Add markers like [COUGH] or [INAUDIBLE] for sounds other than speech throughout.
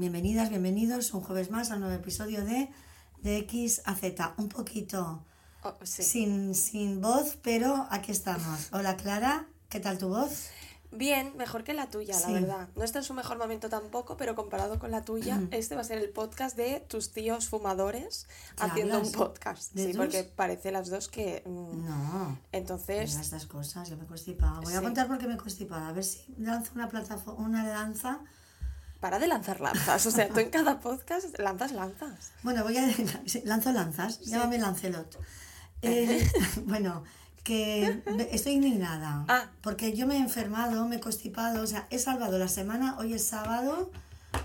Bienvenidas, bienvenidos un jueves más al nuevo episodio de, de X a Z. Un poquito Oh, sí. sin, sin voz, pero aquí estamos. Hola Clara, ¿qué tal tu voz? Bien, mejor que la tuya, Sí. la verdad. No está en su mejor momento tampoco, pero comparado con la tuya, este va a ser el podcast de tus tíos fumadores ¿Qué haciendo hablas? un podcast. ¿De Sí, tus? porque parece las dos que... mm, No. Entonces, Mira estas cosas, yo me he constipado. Voy a contar por qué me he constipado. A ver si lanzo una plataforma, una danza. Para de lanzar lanzas. O sea, tú en cada podcast lanzas lanzas. Bueno, voy a [LAUGHS] sí, lanzo lanzas. Llámame Lancelot. Eh, [LAUGHS] bueno, que estoy indignada. Ah. Porque yo me he enfermado, me he constipado. O sea, he salvado la semana. Hoy es sábado,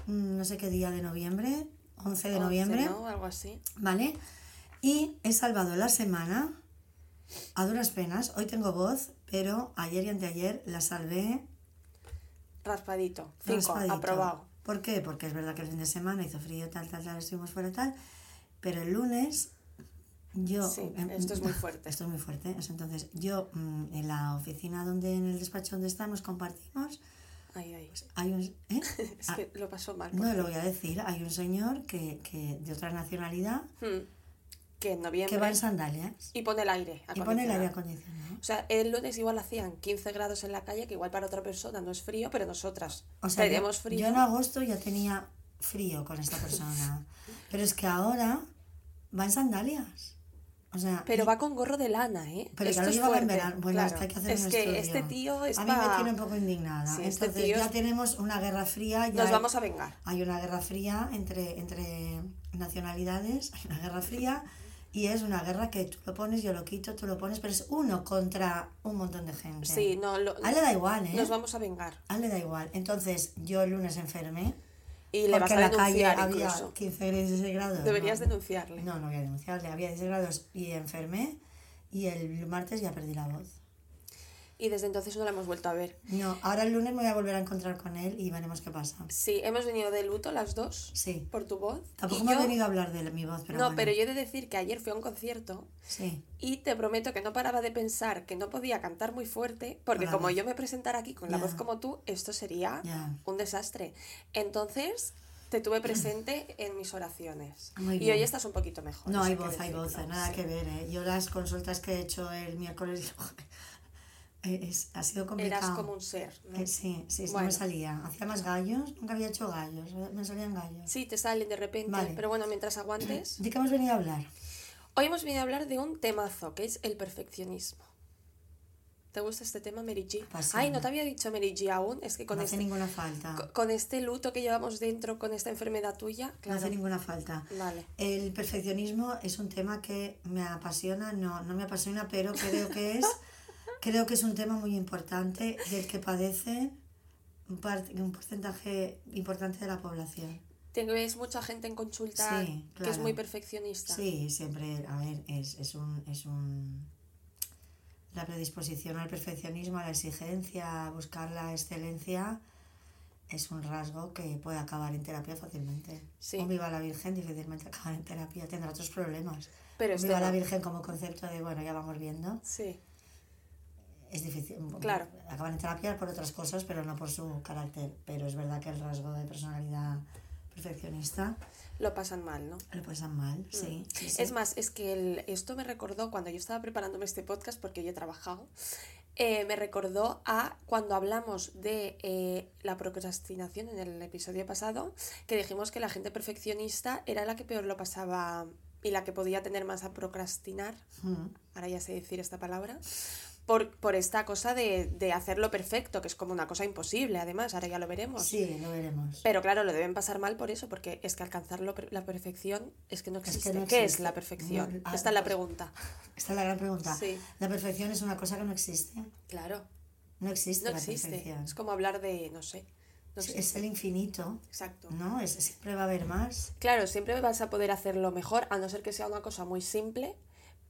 mm, no sé qué día de noviembre, 11 de Once, noviembre. ¿no? Algo así. ¿Vale? Y he salvado la semana a duras penas. Hoy tengo voz, pero ayer y anteayer la salvé Raspadito. Cinco, raspadito. aprobado. ¿Por qué? Porque es verdad que el fin de semana hizo frío, tal, tal, tal, estuvimos fuera, tal. Pero el lunes yo... Sí, em, esto es muy fuerte. Esto es muy fuerte. Es Entonces, yo mm, en la oficina donde, en el despacho donde estamos, compartimos, Ay, ay. hay un... ¿eh? [LAUGHS] Es Ah, que lo pasó mal. no lo voy a decir, hay un señor que, que de otra nacionalidad Hmm. Que en noviembre... que va en sandalias Y pone el aire. y pone el aire acondicionado. acondicionado. O sea, el lunes igual hacían 15 grados en la calle, que igual para otra persona no es frío, pero nosotras O sea, yo, tenemos frío. yo en agosto ya tenía frío con esta persona. [LAUGHS] Pero es que ahora va en sandalias. O sea, Pero y- va con gorro de lana, ¿eh? pero Esto ya lo es llevaba en verano. Bueno, claro. hasta hay que hacer Es un que estudio. este tío es A mí me pa- tiene un poco indignada. Sí, este Entonces tío ya es- tenemos una guerra fría. Ya Nos hay, vamos a vengar. hay una guerra fría entre, entre nacionalidades, hay una guerra fría. Y es una guerra que tú lo pones, yo lo quito, tú lo pones, pero es uno contra un montón de gente. Sí, no, lo- A él le da igual, ¿eh? nos vamos a vengar. A él le da igual. Entonces, yo el lunes enfermé. Y le vas porque a en la calle había incluso. 15 16 grados. Deberías no. denunciarle. No, no voy a denunciarle. Había 16 grados y enfermé. Y el martes ya perdí la voz. Y desde entonces no la hemos vuelto a ver. No, ahora el lunes me voy a volver a encontrar con él y veremos qué pasa. Sí, hemos venido de luto las dos Sí. por tu voz. Tampoco y me yo- he venido a hablar de mi voz, pero no, bueno. pero yo he de decir que ayer fui a un concierto Sí. y te prometo que no paraba de pensar que no podía cantar muy fuerte, porque la como voz. yo me presentara aquí con la Ya. voz como tú, esto sería un desastre. Entonces, te tuve [CLEARS THROAT] presente en mis oraciones. Muy y bien. hoy estás un poquito mejor. No, hay voz, hay voz, nada sí. que ver, ¿eh? Yo las consultas que he hecho el miércoles es, ha sido complicado. Eras como un ser. ¿no? Eh, sí, sí, sí, no Bueno. me salía. Hacía más gallos, nunca había hecho gallos, eh, me salían gallos. Sí, te salen de repente, Vale. pero bueno, mientras aguantes. [CLEARS THROAT] ¿De qué hemos venido a hablar? Hoy hemos venido a hablar de un temazo, que es el perfeccionismo. ¿Te gusta este tema, Mary G? Apasiona. Ay, no te había dicho Mary G aún, es que con, no hace este, ninguna falta. co- con este luto que llevamos dentro, con esta enfermedad tuya, No claro. hace ninguna falta. Vale. El perfeccionismo es un tema que me apasiona, no, no me apasiona, pero creo que es, [LAUGHS] creo que es un tema muy importante del que padece un, par- un porcentaje importante de la población. Te ves mucha gente en consulta Sí, que es claro. muy perfeccionista. Sí, siempre, a ver, es, es un, es un la predisposición al perfeccionismo, a la exigencia, a buscar la excelencia, es un rasgo que puede acabar en terapia fácilmente. Sí. Un viva la Virgen difícilmente acaba en terapia, tendrá otros problemas. Pero este viva la Virgen como concepto de, bueno, ya vamos viendo, Sí, es difícil. Claro. Acaban en terapia por otras cosas, pero no por su carácter. Pero es verdad que el rasgo de personalidad perfeccionista lo pasan mal, ¿no? lo pasan mal, sí. sí, sí. Mm. Es más, es que el- esto me recordó cuando yo estaba preparándome este podcast, porque yo he trabajado, eh, me recordó a cuando hablamos de eh, la procrastinación en el episodio pasado, que dijimos que la gente perfeccionista era la que peor lo pasaba y la que podía tener más a procrastinar, Mm. ahora ya sé decir esta palabra, por, por esta cosa de, de hacerlo perfecto, que es como una cosa imposible, además, ahora ya lo veremos. Sí, lo veremos. Pero claro, lo deben pasar mal por eso, porque es que alcanzar lo per- la perfección es que no Es que existe. no ¿Qué es la perfección? No, ah, Esta es la pues- pregunta. [LAUGHS] Esta es la gran pregunta. Sí. La perfección es una cosa que no existe. Claro, No existe no la existe. perfección. Es como hablar de, no sé. No Es- existe. es el infinito, Exacto. ¿no? Es, siempre va a haber más. Claro, siempre vas a poder hacerlo mejor, a no ser que sea una cosa muy simple,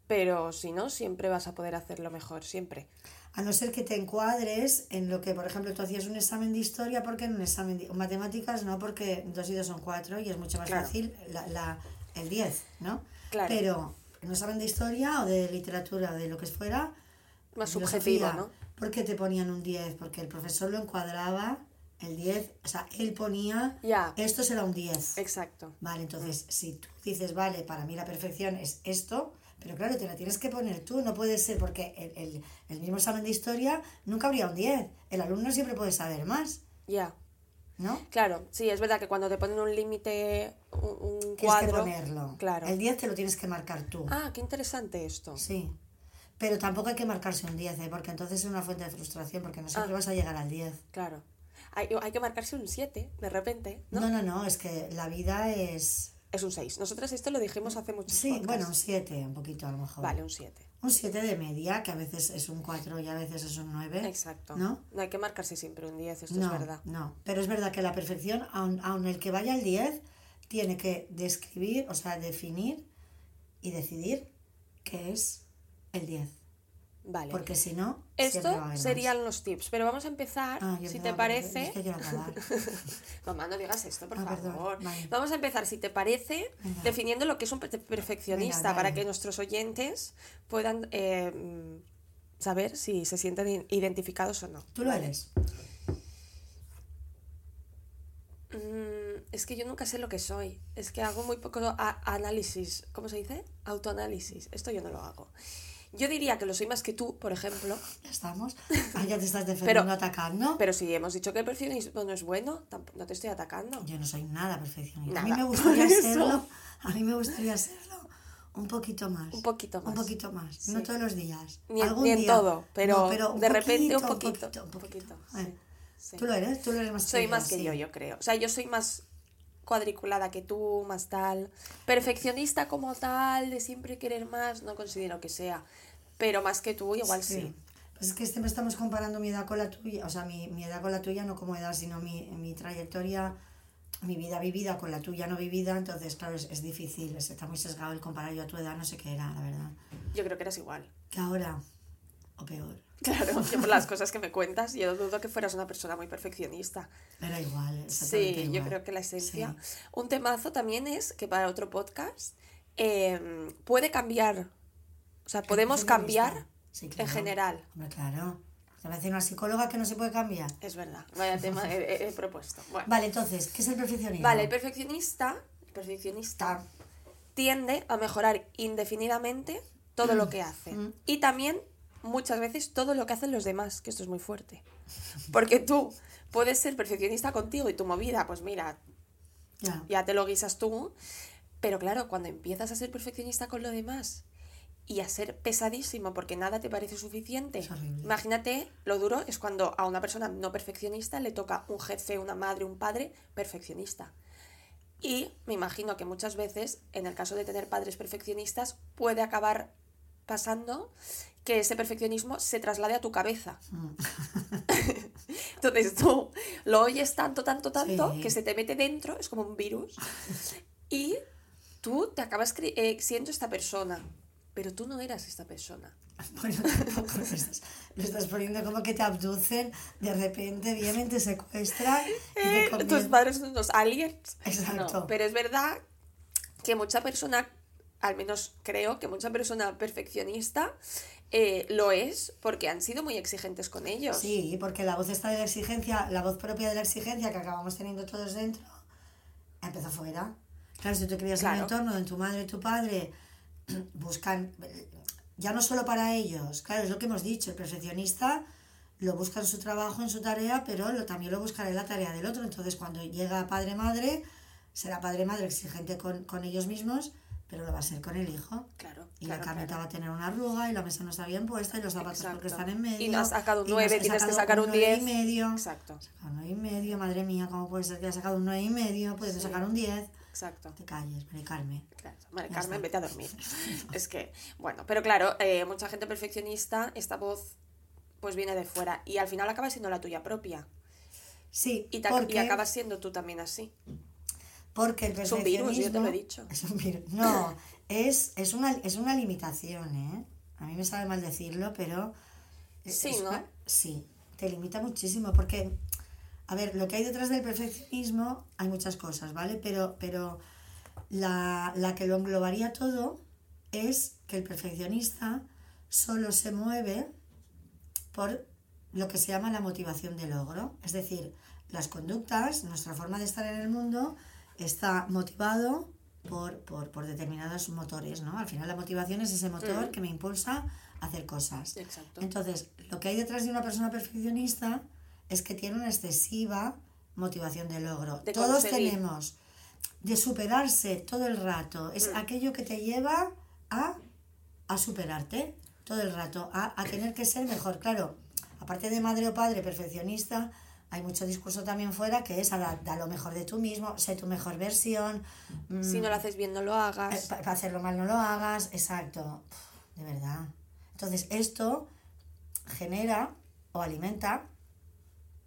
pero si no, siempre vas a poder hacerlo mejor, siempre. A no ser que te encuadres en lo que, por ejemplo, tú hacías un examen de historia, porque en un examen de matemáticas no, porque dos y dos son cuatro y es mucho más Claro. fácil la, la- el 10, ¿no? Claro. Pero en un examen de historia o de literatura o de lo que fuera, Más subjetivo, ¿no? ¿Por qué te ponían un 10? Porque el profesor lo encuadraba El 10, o sea, él ponía, Ya. esto será un 10. Exacto. Vale, entonces, si tú dices, vale, para mí la perfección es esto, pero claro, te la tienes que poner tú, no puede ser, porque el, el, el mismo examen de historia nunca habría un 10. El alumno siempre puede saber más, Ya. ¿no? Claro, sí, es verdad que cuando te ponen un límite, un, un Tienes que cuadro. ponerlo. Claro. El 10 te lo tienes que marcar tú. Ah, qué interesante esto. Sí. Pero tampoco hay que marcarse un 10, ¿eh? porque entonces es una fuente de frustración, porque no siempre Ah. vas a llegar al 10. Claro. Hay, hay que marcarse un 7, de repente, ¿no? No, no, no, es que la vida es... Es un 6. Nosotras esto lo dijimos hace mucho Sí, bueno, un 7, un poquito a lo mejor. Vale, un 7. Un 7 de media, que a veces es un 4 y a veces es un 9. Exacto. ¿No? No hay que marcarse siempre un 10, esto no, es verdad. No, pero es verdad que la perfección, aun, aun el que vaya al 10, tiene que describir, o sea, definir y decidir qué es el 10. Vale. Porque si no, Esto serían los tips, pero vamos a empezar, Ah, si te parece... Es que. [LAUGHS] Mamá, no digas esto, por Ah, perdón, favor. vale. Vamos a empezar, si te parece, Venga. definiendo lo que es un per- perfeccionista, Venga, para que nuestros oyentes puedan eh, saber si se sienten identificados o no. Tú lo eres. Mm, es que yo nunca sé lo que soy. Es que hago muy poco análisis. ¿Cómo se dice? Autoanálisis. Esto yo no lo hago. Yo diría que lo soy más que tú, por ejemplo. Ya estamos. Ah, ya te estás [LAUGHS] defendiendo, atacando. Pero si hemos dicho que el perfeccionismo no es bueno, no te estoy atacando. Yo no soy nada perfeccionista. A mí me gustaría [LAUGHS] serlo. A mí me gustaría serlo un poquito más. Un poquito más. Un poquito más. Sí. No todos los días. Ni en- Algún ni en día. todo, pero de repente un poquito, poquito, Un un poquito. poquito, Bueno, sí. Tú lo eres, tú lo eres más Soy que más que sí. yo, yo creo. O sea, yo soy más cuadriculada que tú, más tal. Perfeccionista como tal, de siempre querer más, no considero que sea. Pero más que tú, igual sí. Pues es que siempre estamos comparando mi edad con la tuya, o sea, mi, mi edad con la tuya, no como edad, sino mi, mi trayectoria, mi vida vivida con la tuya no vivida, entonces, claro, es, es difícil, es- está muy sesgado el comparar yo a tu edad, no sé qué era, la verdad. Yo creo que eras igual. Que ahora, o peor, Claro, yo por las cosas que me cuentas, yo dudo que fueras una persona muy perfeccionista. era igual, Sí, yo creo que la esencia. Sí. Un temazo también es que para otro podcast eh, puede cambiar. O sea, podemos perfeccionista. cambiar Sí, en general. Hombre, claro. ¿Te va a decir una psicóloga que no se puede cambiar? Es verdad, vaya tema he, [LAUGHS] propuesto. Bueno. Vale, entonces, ¿qué es el perfeccionismo? Vale, el perfeccionista, el perfeccionista tiende a mejorar indefinidamente todo lo que hace. Mm. Y también muchas veces todo lo que hacen los demás, que esto es muy fuerte. Porque tú puedes ser perfeccionista contigo y tu movida, pues mira, Ya. ya te lo guisas tú. Pero claro, cuando empiezas a ser perfeccionista con lo demás y a ser pesadísimo porque nada te parece suficiente, imagínate lo duro es cuando a una persona no perfeccionista le toca un jefe, una madre, un padre perfeccionista. Y me imagino que muchas veces, en el caso de tener padres perfeccionistas, puede acabar pasando que ese perfeccionismo se traslade a tu cabeza. Mm. [LAUGHS] Entonces tú lo oyes tanto, tanto, tanto, Sí. que se te mete dentro, es como un virus, [LAUGHS] y tú te acabas eh, siendo esta persona, pero tú no eras esta persona. [LAUGHS] Bueno, tampoco lo estás, lo estás poniendo como que te abducen, de repente vienen, te secuestran y te Eh, tus padres son unos aliens. Exacto. No, pero es verdad que mucha persona, al menos creo que mucha persona perfeccionista eh, lo es porque han sido muy exigentes con ellos. Sí, porque la voz está de la exigencia, la voz propia de la exigencia que acabamos teniendo todos dentro, empezó fuera. Claro, si tú te crías en Claro. un entorno donde tu madre y tu padre [CLEARS THROAT] buscan, ya no solo para ellos, claro, es lo que hemos dicho, el perfeccionista lo busca en su trabajo, en su tarea, pero lo, también lo buscará en la tarea del otro. Entonces, cuando llega padre-madre, será padre-madre exigente con, con ellos mismos, pero lo va a ser con el hijo. Claro, Y claro, la camita claro. va a tener una arruga y la mesa no está bien puesta y los zapatos porque están en medio. Y no has sacado un y no has nueve, tienes que sacar un nueve diez. y medio. Exacto, Sacado un 9 y medio, madre mía, ¿cómo puede ser que haya sacado un 9 y medio? Puedes Sí. sacar un 10. exacto. Te calles, Mari Carmen. Claro. Ya Carmen, vete a dormir. [LAUGHS] es que, bueno, pero claro, eh, mucha gente perfeccionista, esta voz pues viene de fuera y al final acaba siendo la tuya propia. Sí, Y, porque, y acabas siendo tú también así. Porque el Es un virus, yo te lo he dicho. [LAUGHS] Es un virus. No, es, es, una, es una limitación, ¿eh? A mí me sabe mal decirlo, pero... Sí, es ¿no? una- sí, te limita muchísimo porque, a ver, lo que hay detrás del perfeccionismo hay muchas cosas, ¿vale? Pero, pero la, la que lo englobaría todo es que el perfeccionista solo se mueve por lo que se llama la motivación de logro. Es decir, las conductas, nuestra forma de estar en el mundo, está motivado por, por, por determinados motores, ¿no? Al final la motivación es ese motor Mm. que me impulsa a hacer cosas. Exacto. Entonces, lo que hay detrás de una persona perfeccionista es que tiene una excesiva motivación de logro. De Todos conseguir. tenemos de superarse todo el rato. Es Mm. aquello que te lleva a, a superarte todo el rato, a, a tener que ser mejor. Claro, aparte de madre o padre perfeccionista, hay mucho discurso también fuera que es a da, lo mejor de tú mismo, sé tu mejor versión. mm, Si no lo haces bien, no lo eh, hagas. pa- Para hacerlo mal no lo hagas, exacto. Uf, De verdad. Entonces, esto genera o alimenta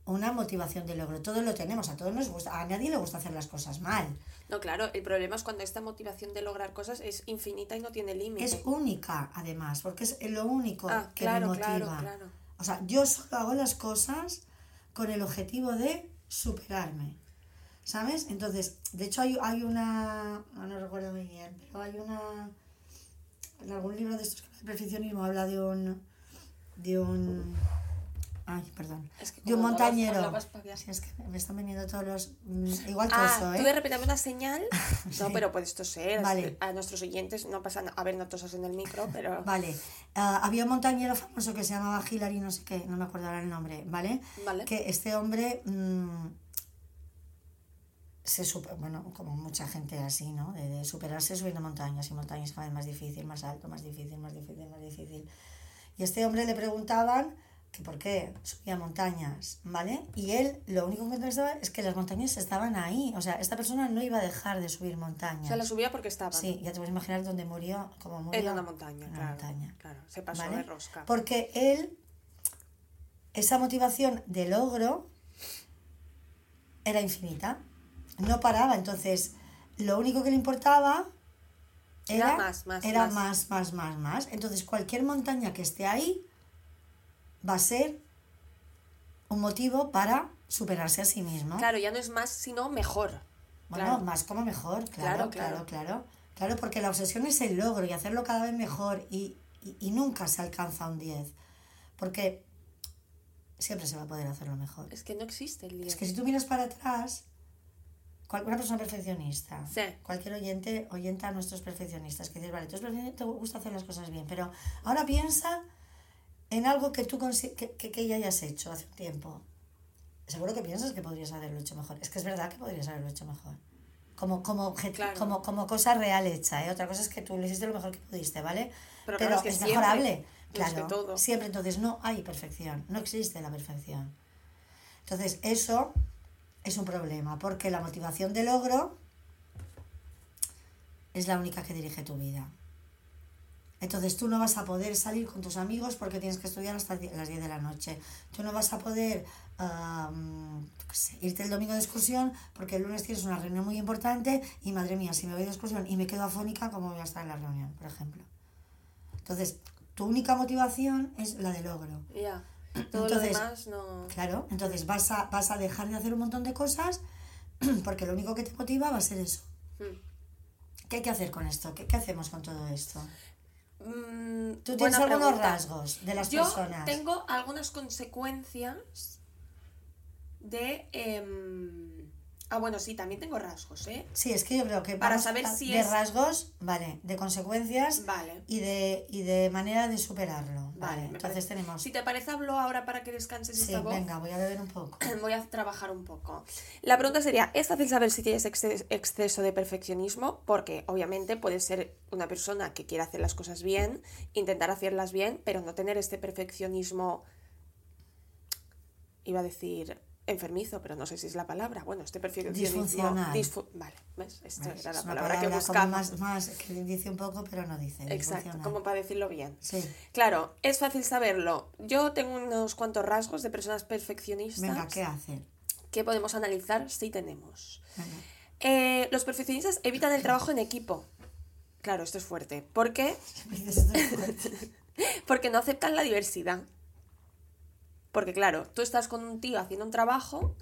una motivación de logro. Todos lo tenemos, a todos nos gusta, a nadie le gusta hacer las cosas mal. No, claro, el problema es cuando esta motivación de lograr cosas es infinita y no tiene límite. Es única, además, porque es lo único Ah, que claro, me motiva. claro, claro. O sea, yo solo hago las cosas con el objetivo de superarme. ¿Sabes? Entonces, de hecho hay, hay una, no, recuerdo muy bien, pero hay una, en algún libro de estos que de perfeccionismo habla de un, de un, ay, perdón, Es que de un no montañero. Si es que me están viniendo todos los, mm, igual Ah, toso, tú de ¿eh? repente una señal. [LAUGHS] No, Sí. pero puedes toser. Vale. A nuestros oyentes no pasa. A ver, no tosas en el micro, pero. [LAUGHS] Vale, ah, había un montañero famoso que se llamaba Hillary, no sé qué, no me acuerdo ahora el nombre, ¿vale? Vale. que este hombre mm, se super, bueno, como mucha gente así, ¿no? De, de superarse subiendo montañas y montañas cada vez más difícil, más alto, más difícil, más difícil, más difícil. Y a este hombre le preguntaban que por qué subía montañas, ¿vale? Y él lo único que pensaba es que las montañas estaban ahí, o sea, esta persona no iba a dejar de subir O montañas. sea, la subía porque estaba. Sí, ya te puedes imaginar dónde murió, cómo murió. En una montaña, En una claro. montaña. Claro, se pasó ¿vale? de rosca. Porque él, esa motivación de logro era infinita. No paraba. Entonces, lo único que le importaba Era era, más, más, era más. más, más, más, más. Entonces, cualquier montaña que esté ahí va a ser un motivo para superarse a sí mismo. Claro, ya no es más, sino mejor. Bueno, Claro. más como mejor, Claro, claro, claro. claro, porque la obsesión es el logro y hacerlo cada vez mejor y, y, y nunca se alcanza un 10. Porque siempre se va a poder hacerlo mejor. Es que no existe el día. Es que si tú miras para atrás, cual- una persona perfeccionista, Sí. cualquier oyente, oyenta a nuestros perfeccionistas, que dices, vale, tú eres perfeccionista, te gusta hacer las cosas bien, pero ahora piensa en algo que tú que, que, que ya hayas hecho hace un tiempo. Seguro que piensas que podrías haberlo hecho mejor. Es que es verdad que podrías haberlo hecho mejor. Como, como, Claro. como, como cosa real hecha, ¿eh? Otra cosa es que tú lo hiciste lo mejor que pudiste, ¿vale? Pero Pero, claro, es que es siempre, mejorable. Claro, todo. siempre. Entonces no hay perfección, no existe la perfección. Entonces eso es un problema, porque la motivación de logro es la única que dirige tu vida. Entonces tú no vas a poder salir con tus amigos porque tienes que estudiar hasta las 10 de la noche. Tú no vas a poder irte el domingo de excursión porque el lunes tienes una reunión muy importante y madre mía, si me voy de excursión y me quedo afónica, ¿cómo voy a estar en la reunión, por ejemplo? Entonces, tu única motivación es la de logro. Ya. Todo Entonces, lo demás no. Claro, entonces vas a, vas a dejar de hacer un montón de cosas [CLEARS THROAT] porque lo único que te motiva va a ser eso. Mm. ¿Qué hay que hacer con esto? ¿Qué, qué hacemos con todo esto? ¿Tú tienes algunos pregunta. rasgos de las Yo personas? tengo algunas consecuencias de. em, Ah, bueno, sí, también tengo rasgos, ¿eh? Sí, es que yo creo que Para saber si de es- rasgos, vale, de consecuencias Vale. y de, y de manera de superarlo. Vale, entonces parece- tenemos... Si te parece, hablo ahora para que descanses Sí, esta voz. venga, voy a beber un poco. [CLEARS THROAT] Voy a trabajar un poco. La pregunta sería, ¿es fácil saber si tienes exce- exceso de perfeccionismo? Porque obviamente puedes ser una persona que quiere hacer las cosas bien, intentar hacerlas bien, pero no tener este perfeccionismo, iba a decir enfermizo, pero no sé si es la palabra. Bueno, este perfeccionismo... Disfuncional. disfu- vale, ¿ves? Esta Es era la palabra, que buscaba. más, más, que dice un poco, pero no dice. Exacto, como para decirlo bien. Sí, Claro, es fácil saberlo. Yo tengo unos cuantos rasgos de personas perfeccionistas venga, ¿qué hace? que podemos analizar si tenemos. Eh, los perfeccionistas evitan el trabajo en equipo. Claro, esto es fuerte. ¿Por qué? [LAUGHS] [LAUGHS] Porque no aceptan la diversidad. Porque claro, tú estás con un tío haciendo un trabajo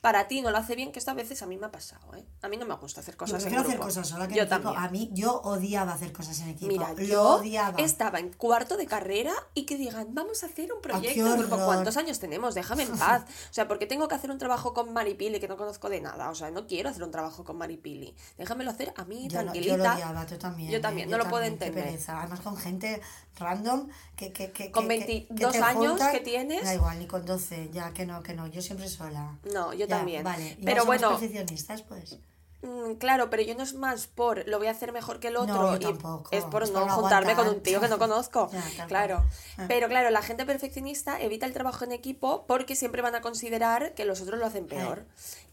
para ti no lo hace bien, que esto a veces a mí me ha pasado, ¿eh? A mí no me gusta hacer Yo cosas en hacer grupo. cosas sola que Yo en equipo. también. A mí, yo odiaba hacer cosas en equipo. Mira, lo yo odiaba. estaba en cuarto de carrera y que digan, vamos a hacer un proyecto en grupo. ¿Cuántos años tenemos? Déjame en paz. [LAUGHS] O sea, ¿por qué tengo que hacer un trabajo con Maripili que no conozco de nada? O sea, no quiero hacer un trabajo con Maripili. Déjamelo hacer a mí, Yo, no- tranquilita. yo lo odiaba, tú también. Yo ¿eh? también, no lo puedo también, entender. Además con gente random que... que, que Con que- que- que 22 te años juntan. que tienes. Da igual, ni con 12, ya que no, que no. Yo siempre sola. No, yo Ya, también. Vale. ¿Y Pero bueno, perfeccionistas, pues. Mm, Claro, pero yo no es más por lo voy a hacer mejor que el otro No, yo y tampoco. es por Es no juntarme con un tío que no [LAUGHS] conozco. Ya, claro. Ah. Pero claro, la gente perfeccionista evita el trabajo en equipo porque siempre van a considerar que los otros lo hacen peor.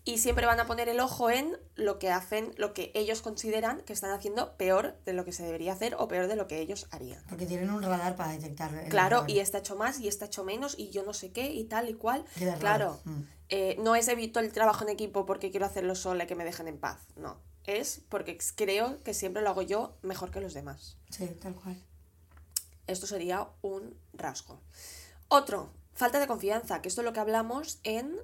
Y siempre van a poner el ojo en lo que hacen, lo que ellos consideran que están haciendo peor de lo que se debería hacer o peor de lo que ellos harían. Porque tienen un radar para detectar el Claro, error. y está hecho más y está hecho menos y yo no sé qué y tal y cual. Claro, Mm. Eh, no es evito el trabajo en equipo porque quiero hacerlo sola y que me dejen en paz, no. Es porque creo que siempre lo hago yo mejor que los demás. Sí, tal cual. Esto sería un rasgo. Otro, falta de confianza, que esto es lo que hablamos en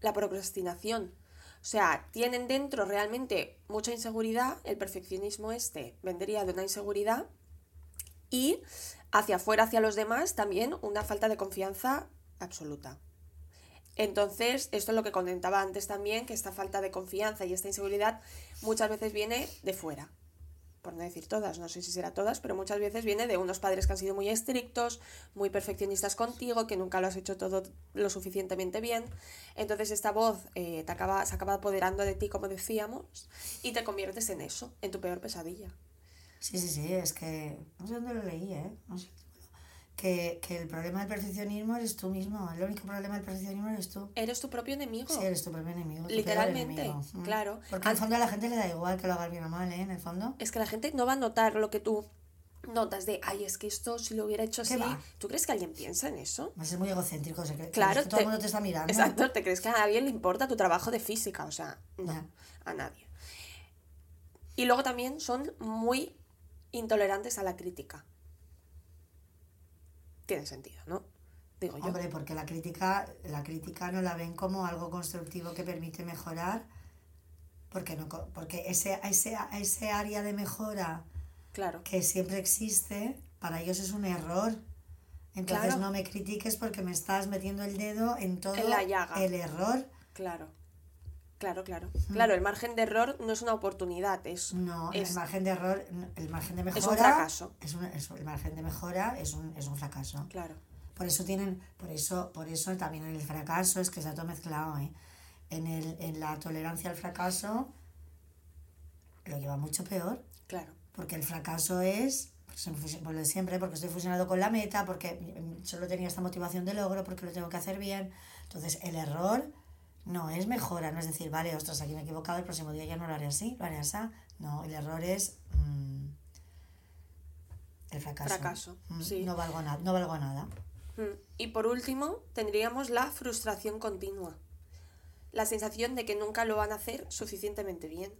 la procrastinación. O sea, tienen dentro realmente mucha inseguridad, el perfeccionismo este vendría de una inseguridad y hacia afuera, hacia los demás, también una falta de confianza absoluta. Entonces, esto es lo que comentaba antes también, que esta falta de confianza y esta inseguridad muchas veces viene de fuera. Por no decir todas, no sé si será todas, pero muchas veces viene de unos padres que han sido muy estrictos, muy perfeccionistas contigo, que nunca lo has hecho todo lo suficientemente bien. Entonces esta voz eh, te acaba, se acaba apoderando de ti, como decíamos, y te conviertes en eso, en tu peor pesadilla. Sí, sí, sí, es que... No sé dónde lo leí, ¿eh? No sé. Que, que el problema del perfeccionismo eres tú mismo. El único problema del perfeccionismo eres tú. Eres tu propio enemigo. Sí, eres tu propio enemigo. Literalmente, enemigo. Mm. claro. Porque en el fondo a la gente le da igual que lo hagas bien o mal, ¿eh? En el fondo. Es que la gente no va a notar lo que tú notas de, ay, es que esto si lo hubiera hecho ¿Qué así. va? ¿Tú crees que alguien piensa en eso? Vas a ser muy egocéntrico. Se cree, Claro, que todo te- el mundo te está mirando. Exacto, [LAUGHS] ¿te crees que a alguien le importa tu trabajo de física? O sea, no, a nadie. Y luego también son muy intolerantes a la crítica. Tiene sentido, ¿no? Digo yo. Hombre, porque la crítica, la crítica no la ven como algo constructivo que permite mejorar. Porque, no, porque ese, ese, ese área de mejora Claro, que siempre existe, para ellos es un error. Entonces Claro. no me critiques porque me estás metiendo el dedo en todo En la llaga. el error. claro. Claro, claro. Claro, el margen de error no es una oportunidad, es, No, es el margen de error, el margen de mejora es un fracaso. es un- es el margen de mejora es un, es un fracaso. Claro. Por eso tienen, por eso, por eso también en el fracaso es que está todo mezclado, ¿eh? En el, en la tolerancia al fracaso lo lleva mucho peor, Claro. porque el fracaso es por lo de siempre, porque estoy fusionado con la meta, porque mm, solo tenía esta motivación de logro, porque lo tengo que hacer bien. Entonces, el error no es mejora, no es decir, vale, ostras, aquí me he equivocado, el próximo día ya no lo haré así, lo haré así. No, el error es mm, el fracaso. Fracaso, Mm, sí. No valgo, nada no valgo nada. Mm. Y por último, tendríamos la frustración continua. La sensación de que nunca lo van a hacer suficientemente bien.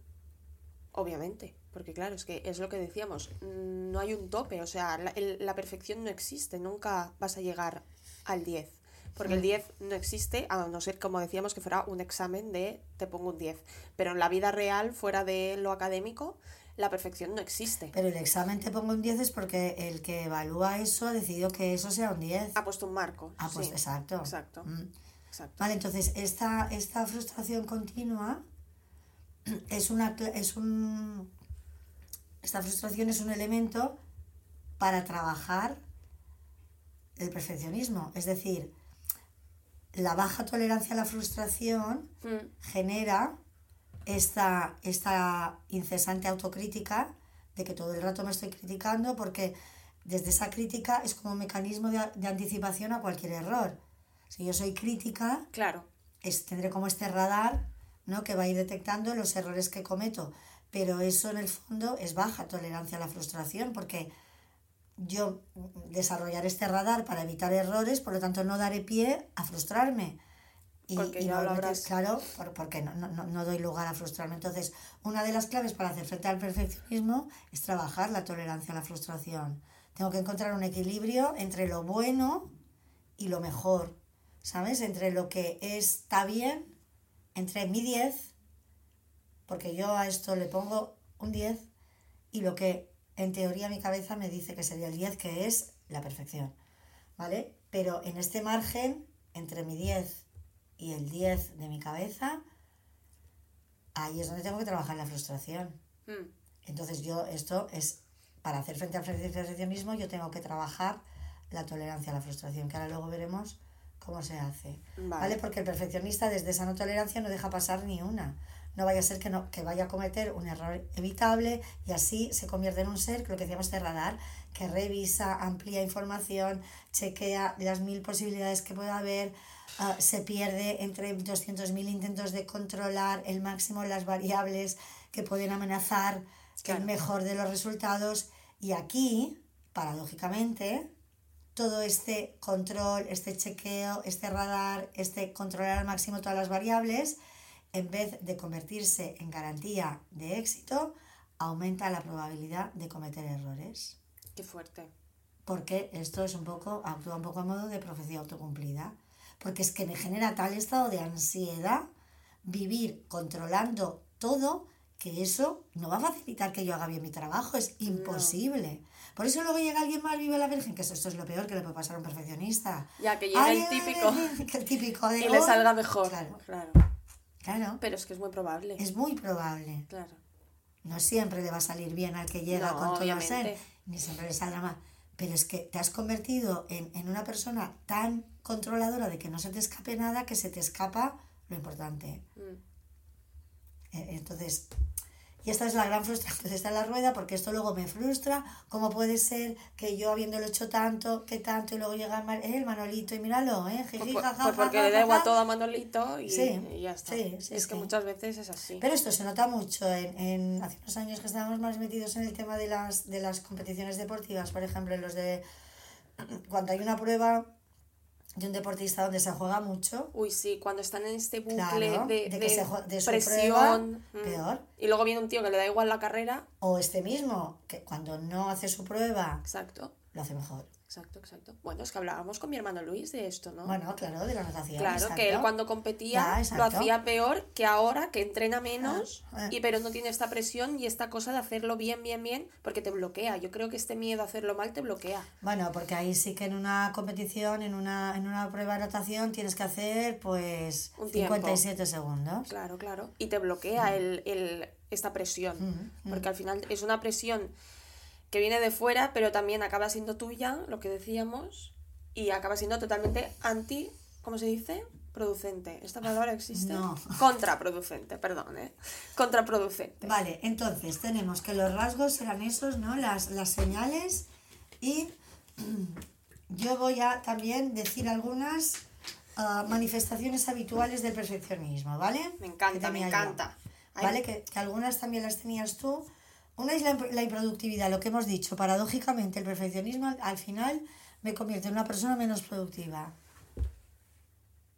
Obviamente, porque claro, es que es lo que decíamos, no hay un tope, o sea, la, el- la perfección no existe, nunca vas a llegar al 10. Porque el 10 no existe, a no ser, como decíamos, que fuera un examen de te pongo un 10. Pero en la vida real, fuera de lo académico, la perfección no existe. Pero el examen te pongo un 10 es porque el que evalúa eso ha decidido que eso sea un 10. Ha puesto un marco. Ah, pues sí. exacto. Exacto. Mm. Exacto. Vale, entonces esta, esta frustración continua es una es un esta frustración es un elemento para trabajar el perfeccionismo. Es decir, la baja tolerancia a la frustración Mm, genera esta, esta incesante autocrítica de que todo el rato me estoy criticando porque desde esa crítica es como un mecanismo de, de anticipación a cualquier error. Si yo soy crítica, Claro. es, tendré como este radar ¿no? que va a ir detectando los errores que cometo. Pero eso en el fondo es baja tolerancia a la frustración porque yo desarrollaré este radar para evitar errores, por lo tanto no daré pie a frustrarme. Y, Porque y ya no lo Claro, por- porque no, no, no- no doy lugar a frustrarme. Entonces, una de las claves para hacer frente al perfeccionismo es trabajar la tolerancia a la frustración. Tengo que encontrar un equilibrio entre lo bueno y lo mejor, ¿sabes? Entre lo que está bien entre mi 10, porque yo a esto le pongo un 10, y lo que en teoría mi cabeza me dice que sería el 10, que es la perfección. ¿Vale? Pero en este margen, entre mi 10 y el 10 de mi cabeza, ahí es donde tengo que trabajar la frustración. Mm, Entonces yo, esto es, para hacer frente al perfeccionismo, yo tengo que trabajar la tolerancia a la frustración, que ahora luego veremos cómo se hace. Vale. ¿Vale? Porque el perfeccionista desde esa no tolerancia no deja pasar ni una. No vaya a ser que, no, que vaya a cometer un error evitable y así se convierte en un ser, que lo que decíamos de radar, que revisa, amplía información, chequea las mil posibilidades que pueda haber, ah, se pierde entre 200.000 intentos de controlar el máximo las variables que pueden amenazar Claro. el mejor de los resultados. Y aquí, paradójicamente, todo este control, este chequeo, este radar, este controlar al máximo todas las variables, en vez de convertirse en garantía de éxito, aumenta la probabilidad de cometer errores. Qué fuerte. Porque esto es un poco, actúa un poco a modo de profecía autocumplida. Porque es que me genera tal estado de ansiedad vivir controlando todo que eso no va a facilitar que yo haga bien mi trabajo, es imposible. Por eso luego llega alguien más, vive la Virgen, que eso, esto es lo peor que le puede pasar a un perfeccionista. Ya, que llegue Ay, el típico [LAUGHS] que el típico de y le salga mejor. Claro, claro. Claro. Pero es que es muy probable. Es muy probable. Claro. No siempre le va a salir bien al que llega No, con todo ser, ni siempre le saldrá mal. Pero es que te has convertido en, en una persona tan controladora de que no se te escape nada que se te escapa lo importante. Mm. Eh, Entonces, y esta es la gran frustración, esta es la rueda, porque esto luego me frustra. ¿Cómo puede ser que yo habiéndolo hecho tanto, que tanto, y luego llega el, eh, el Manolito y míralo, ¿eh? Jiji, Pues, jaja, pues porque le da igual todo a Manolito y, Sí, y ya está. sí, sí, es que muchas veces es así. Pero esto se nota mucho en, en hace unos años que estábamos más metidos en el tema de las, de las competiciones deportivas, por ejemplo, en los de cuando hay una prueba de un deportista donde se juega mucho, Uy, sí, cuando están en este bucle Claro, de, de que de se jue- de su presión. prueba, mm. peor. Y luego viene un tío que le da igual la carrera. o este mismo, que cuando no hace su prueba, Exacto, lo hace mejor. Exacto, exacto. Bueno, es que hablábamos con mi hermano Luis de esto, ¿no? Bueno, claro, de la natación. Claro, exacto. que él cuando competía Ya, lo hacía peor que ahora, que entrena menos, Ah, ah. y pero no tiene esta presión y esta cosa de hacerlo bien, bien, bien, porque te bloquea. Yo creo que este miedo a hacerlo mal te bloquea. Bueno, porque ahí sí que en una competición, en una, en una prueba de natación, tienes que hacer pues Un tiempo. 57 segundos. Claro, claro. Y te bloquea el, el- esta presión. Mm, Porque al final es una presión que viene de fuera, pero también acaba siendo tuya, lo que decíamos, y acaba siendo totalmente anti, ¿cómo se dice? Producente. ¿Esta palabra existe? No. Contraproducente, perdón, ¿eh? Contraproducente. Vale, entonces tenemos que los rasgos eran esos, ¿no? Las, las señales y [CLEARS THROAT] yo voy a también decir algunas ah, manifestaciones habituales del perfeccionismo, ¿vale? Me encanta, me yo. encanta. ¿Vale? Que, que algunas también las tenías tú. Una es la, la improductividad, lo que hemos dicho. Paradójicamente, el perfeccionismo al, al final me convierte en una persona menos productiva.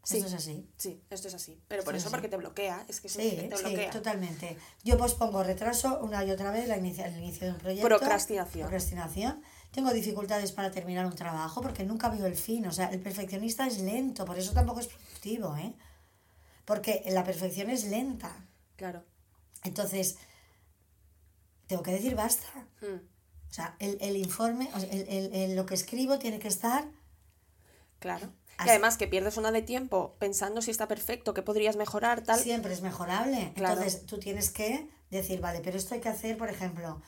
Sí. Esto es así. Sí, esto es así. Pero por Esto es eso, así. porque te bloquea. Es que sí, Sí, te sí, bloquea. totalmente. Yo pospongo retraso una y otra vez la inicia- el inicio de un proyecto. Procrastinación. Procrastinación. Tengo dificultades para terminar un trabajo porque nunca veo el fin. O sea, el perfeccionista es lento, por eso tampoco es productivo, ¿eh? Porque la perfección es lenta. Claro. Entonces, tengo que decir basta. Mm. O sea, el, el informe, el, el- lo que escribo tiene que estar Claro. Así- Y además que pierdes una de tiempo pensando si está perfecto, que podrías mejorar, tal. siempre es mejorable. Claro. Entonces tú tienes que decir, vale, pero esto hay que hacer, por ejemplo,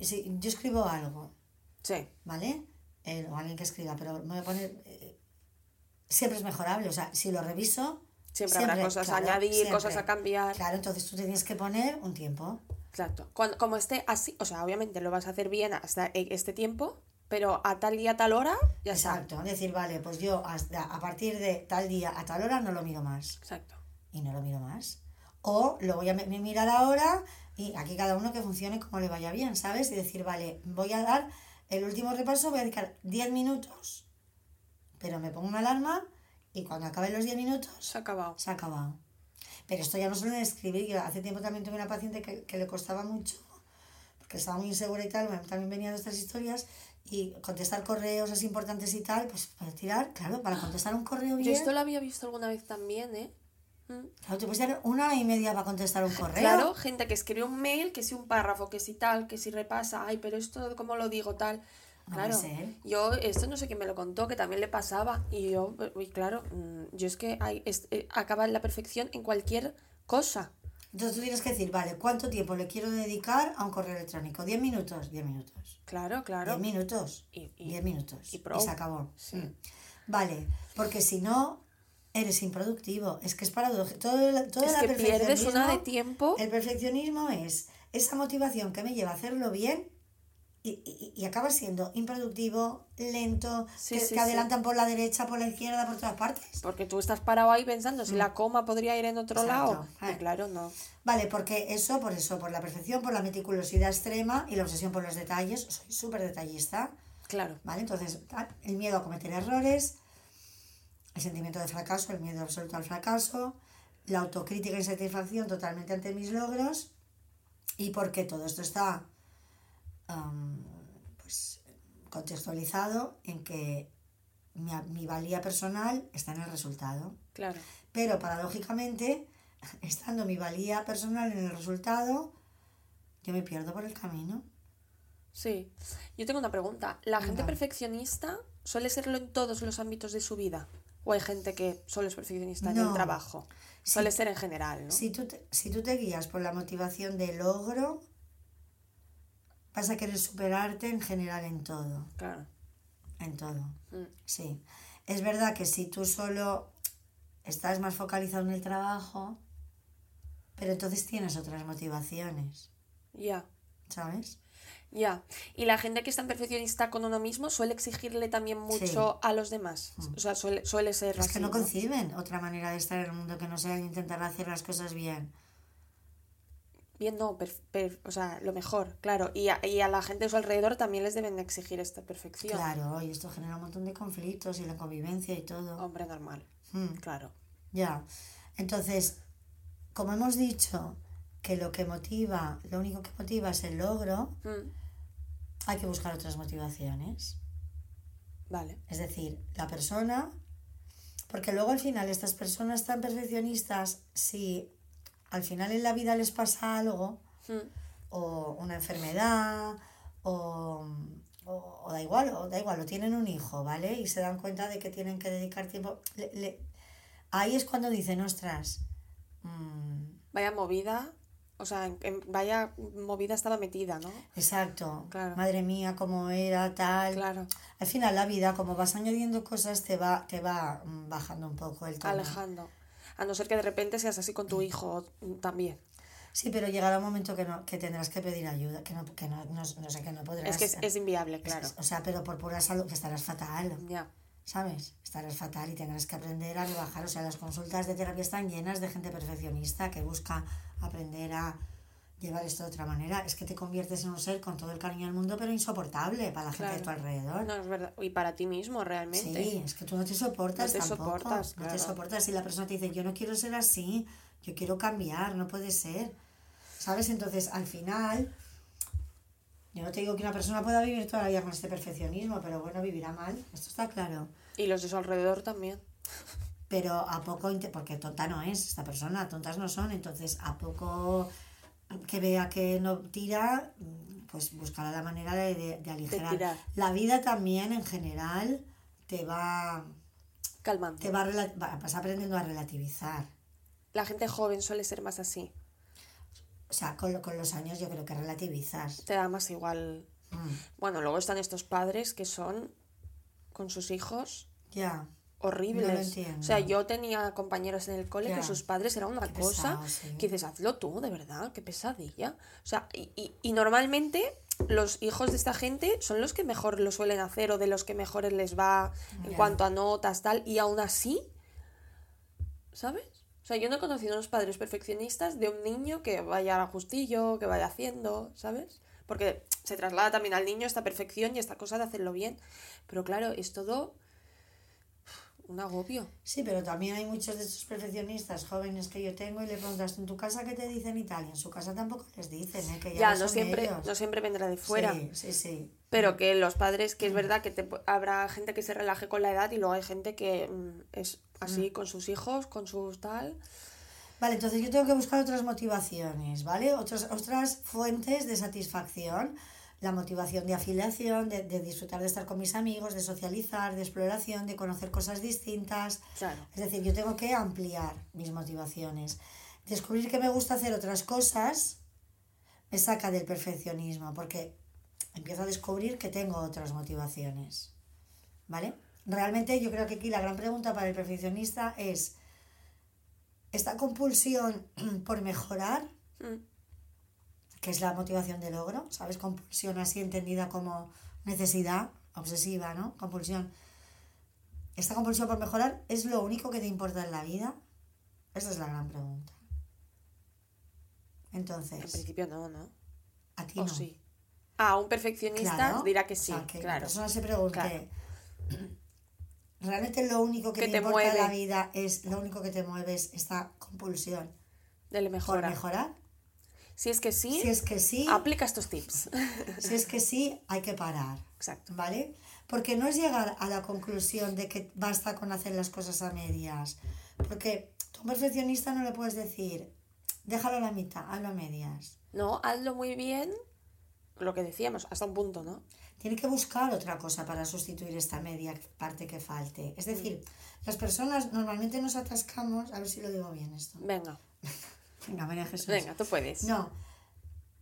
si yo escribo algo, Sí. ¿vale? Eh, o alguien que escriba, pero me voy a poner... eh, siempre es mejorable, o sea, si lo reviso... Siempre, habrá cosas a añadir, cosas a cambiar. Claro, entonces tú tienes que poner un tiempo. Exacto. Cuando, como esté así, o sea, obviamente lo vas a hacer bien hasta e- este tiempo, pero a tal día, a tal hora, ya. Exacto, decir, vale, pues yo hasta a partir de tal día a tal hora no lo miro más. Exacto. y no lo miro más. O lo voy a mi- mirar ahora y aquí cada uno que funcione como le vaya bien, ¿sabes? Y decir, vale, voy a dar el último repaso, voy a dedicar 10 minutos, pero me pongo una alarma y cuando acaben los 10 minutos Se ha acabado. se ha acabado. Pero esto ya no solo en escribir, yo hace tiempo también tuve una paciente que, que le costaba mucho, porque estaba muy insegura y tal, bueno, también venía de estas historias, y contestar correos así importantes y tal, pues para tirar, claro, para contestar un correo Yo bien. esto lo había visto alguna vez también, ¿eh? Claro, te puedes dar una hora y media para contestar un correo. Claro, gente que escribe un mail, que si un párrafo, que si tal, que si repasa, ay, pero esto, ¿cómo lo digo? Tal. No Claro, yo, esto no sé quién me lo contó, que también le pasaba. Y yo, y claro, mm, yo es que hay, es- eh, acaba en la perfección en cualquier cosa. Entonces tú tienes que decir, vale, ¿cuánto tiempo le quiero dedicar a un correo electrónico? ¿10 minutos? 10 minutos. Claro, claro. 10 minutos. Y- y- 10 minutos. y Y, pro. se acabó. Sí. Mm. Vale, porque si no, eres improductivo. Es que es paradójico. Todo, todo Es el que pierdes una de tiempo. El perfeccionismo es esa motivación que me lleva a hacerlo bien y, y, y acaba siendo improductivo, lento, Sí, que, sí, que sí. adelantan por la derecha, por la izquierda, por todas partes. Porque tú estás parado ahí pensando si la coma podría ir en otro Mm. Exacto. lado. Y Eh. claro, no. Vale, porque eso, por eso, por la perfección, por la meticulosidad extrema y la obsesión por los detalles, soy súper detallista, Claro. ¿vale? Entonces, tal, el miedo a cometer errores, el sentimiento de fracaso, el miedo absoluto al fracaso, la autocrítica y satisfacción totalmente ante mis logros, y porque todo esto está pues, contextualizado en que mi, mi valía personal está en el resultado. Claro. Pero paradójicamente, [LAUGHS] estando mi valía personal en el resultado, yo me pierdo por el camino. Sí. Yo tengo una pregunta. ¿La gente perfeccionista suele serlo en todos los ámbitos de su vida? ¿O hay gente que solo es perfeccionista en el trabajo? Suele ser en general, ¿no? Si, tú te, si tú te guías por la motivación de logro, vas a querer superarte en general en todo. Claro. En todo. Mm. Sí. Es verdad que si tú solo estás más focalizado en el trabajo, pero entonces tienes otras motivaciones, Ya. ¿sabes? Ya. Y la gente que es tan perfeccionista con uno mismo suele exigirle también mucho Sí. Mm. a los demás. O sea, suele, suele ser Es así, que no ¿no? conciben otra manera de estar en el mundo que no sea intentar hacer las cosas bien. Per- o sea, lo mejor, claro. Y a, y a la gente de su alrededor también les deben exigir esta perfección. Claro, y esto genera un montón de conflictos y la convivencia y todo. Hombre, normal. Mm, Claro. ya. Entonces, como hemos dicho que lo que motiva, lo único que motiva es el logro, Mm, hay que buscar otras motivaciones. Vale. Es decir, la persona, porque luego al final estas personas tan perfeccionistas, si al final en la vida les pasa algo, Mm, o una enfermedad, o, o, o da igual, o da igual, o tienen un hijo, ¿vale? Y se dan cuenta de que tienen que dedicar tiempo. le- le- ahí es cuando dicen, ostras, mm, Vaya movida. O sea, en- en- vaya movida estaba metida, ¿no? exacto, Claro. madre mía, cómo era, tal. Claro. Al final la vida, como vas añadiendo cosas, te va, te va mm, bajando un poco el tono. Alejando. A no ser que de repente seas así con tu hijo mm, también. Sí, pero llegará un momento que no, que tendrás que pedir ayuda, que no, que no, no, no sé, que no podrás. Es que es, es inviable, Es- claro. O sea, pero por pura salud, que estarás fatal. Ya. ¿sabes? Estarás fatal y tendrás que aprender a rebajar. O sea, las consultas de terapia están llenas de gente perfeccionista que busca aprender a llevar esto de otra manera. Es que te conviertes en un ser con todo el cariño del mundo, pero insoportable para la gente de tu Claro. alrededor. No, es verdad. Y para ti mismo, realmente. Sí, es que tú no te soportas No te tampoco. soportas, No te claro. soportas. Y la persona te dice, yo no quiero ser así, yo quiero cambiar, no puede ser. ¿Sabes? Entonces, al final, yo no te digo que una persona pueda vivir toda la vida con este perfeccionismo, pero bueno, vivirá mal, esto está claro. Y los de su alrededor también. pero a poco, porque tonta no es esta persona, tontas no son, entonces a poco que vea que no tira, pues buscará la manera de, de, de aligerar. La vida también en general te va, Calmando. te va, a vas aprendiendo a relativizar. La gente joven suele ser más así. O sea, con, con los años yo creo que relativizas. Te da más igual. Mm, Bueno, luego están estos padres que son con sus hijos ya, horribles. No. O sea, yo tenía compañeros en el cole que sus padres eran una Qué cosa pesado, sí. que dices, hazlo tú, de verdad, qué pesadilla. O sea, y, y, y normalmente los hijos de esta gente son los que mejor lo suelen hacer o de los que mejor les va en cuanto a notas, tal, y aún así, ¿sabes? O sea, yo no he conocido unos padres perfeccionistas de un niño que vaya justillo, que vaya haciendo, ¿sabes? Porque se traslada también al niño esta perfección y esta cosa de hacerlo bien. Pero claro, es todo un agobio. Sí, pero también hay muchos de estos perfeccionistas jóvenes que yo tengo y le preguntas, ¿en tu casa qué te dicen y tal? Y en su casa tampoco les dicen, ¿eh? Que ya, Ya, no siempre, ellos. no siempre vendrá de fuera. Sí, sí, sí. Pero que los padres, que es verdad que te, habrá gente que se relaje con la edad y luego hay gente que mm, es así con sus hijos, con sus tal. Vale, entonces yo tengo que buscar otras motivaciones, ¿vale? Otras, otras fuentes de satisfacción. La motivación de afiliación, de, de disfrutar de estar con mis amigos, de socializar, de exploración, de conocer cosas distintas. Claro. Es decir, yo tengo que ampliar mis motivaciones. Descubrir que me gusta hacer otras cosas me saca del perfeccionismo, porque empiezo a descubrir que tengo otras motivaciones. ¿Vale? Realmente yo creo que aquí la gran pregunta para el perfeccionista es, ¿esta compulsión [CLEARS THROAT] por mejorar, Mm. Que es la motivación de logro, ¿sabes? Compulsión así entendida como necesidad obsesiva, ¿no? Compulsión. ¿Esta compulsión por mejorar es lo único que te importa en la vida? Esa es la gran pregunta. En Entonces, principio no, ¿no? a ti O no. sí. Ah, un perfeccionista Claro. dirá que sí, O sea, que la claro. persona se pregunte, [CLEARS THROAT] ¿realmente lo único que, Que te, te importa en la mueve. vida es, lo único que te mueve es esta compulsión Dele por mejora. mejorar? Si es que sí, Si es que sí, aplica estos tips. si es que sí, hay que parar, Exacto. ¿vale? Porque no es llegar a la conclusión de que basta con hacer las cosas a medias. Porque tú a un perfeccionista no le puedes decir, déjalo a la mitad, hazlo a medias. No, hazlo muy bien, lo que decíamos, hasta un punto, ¿no? Tiene que buscar otra cosa para sustituir esta media parte que falte. Es decir, Mm. las personas normalmente nos atascamos, a ver si lo digo bien esto. Venga, [LAUGHS] Venga, María Jesús. venga, tú puedes. No.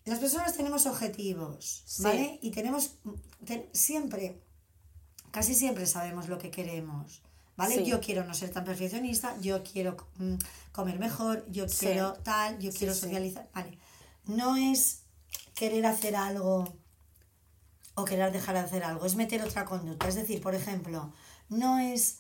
Las personas tenemos objetivos, Sí. ¿vale? Y tenemos te- siempre, casi siempre sabemos lo que queremos, ¿vale? Sí. Yo quiero no ser tan perfeccionista, yo quiero mm, comer mejor, yo Sí. quiero tal, yo quiero socializar, ¿vale? No es querer hacer algo o querer dejar de hacer algo, es meter otra conducta. Es decir, por ejemplo, no es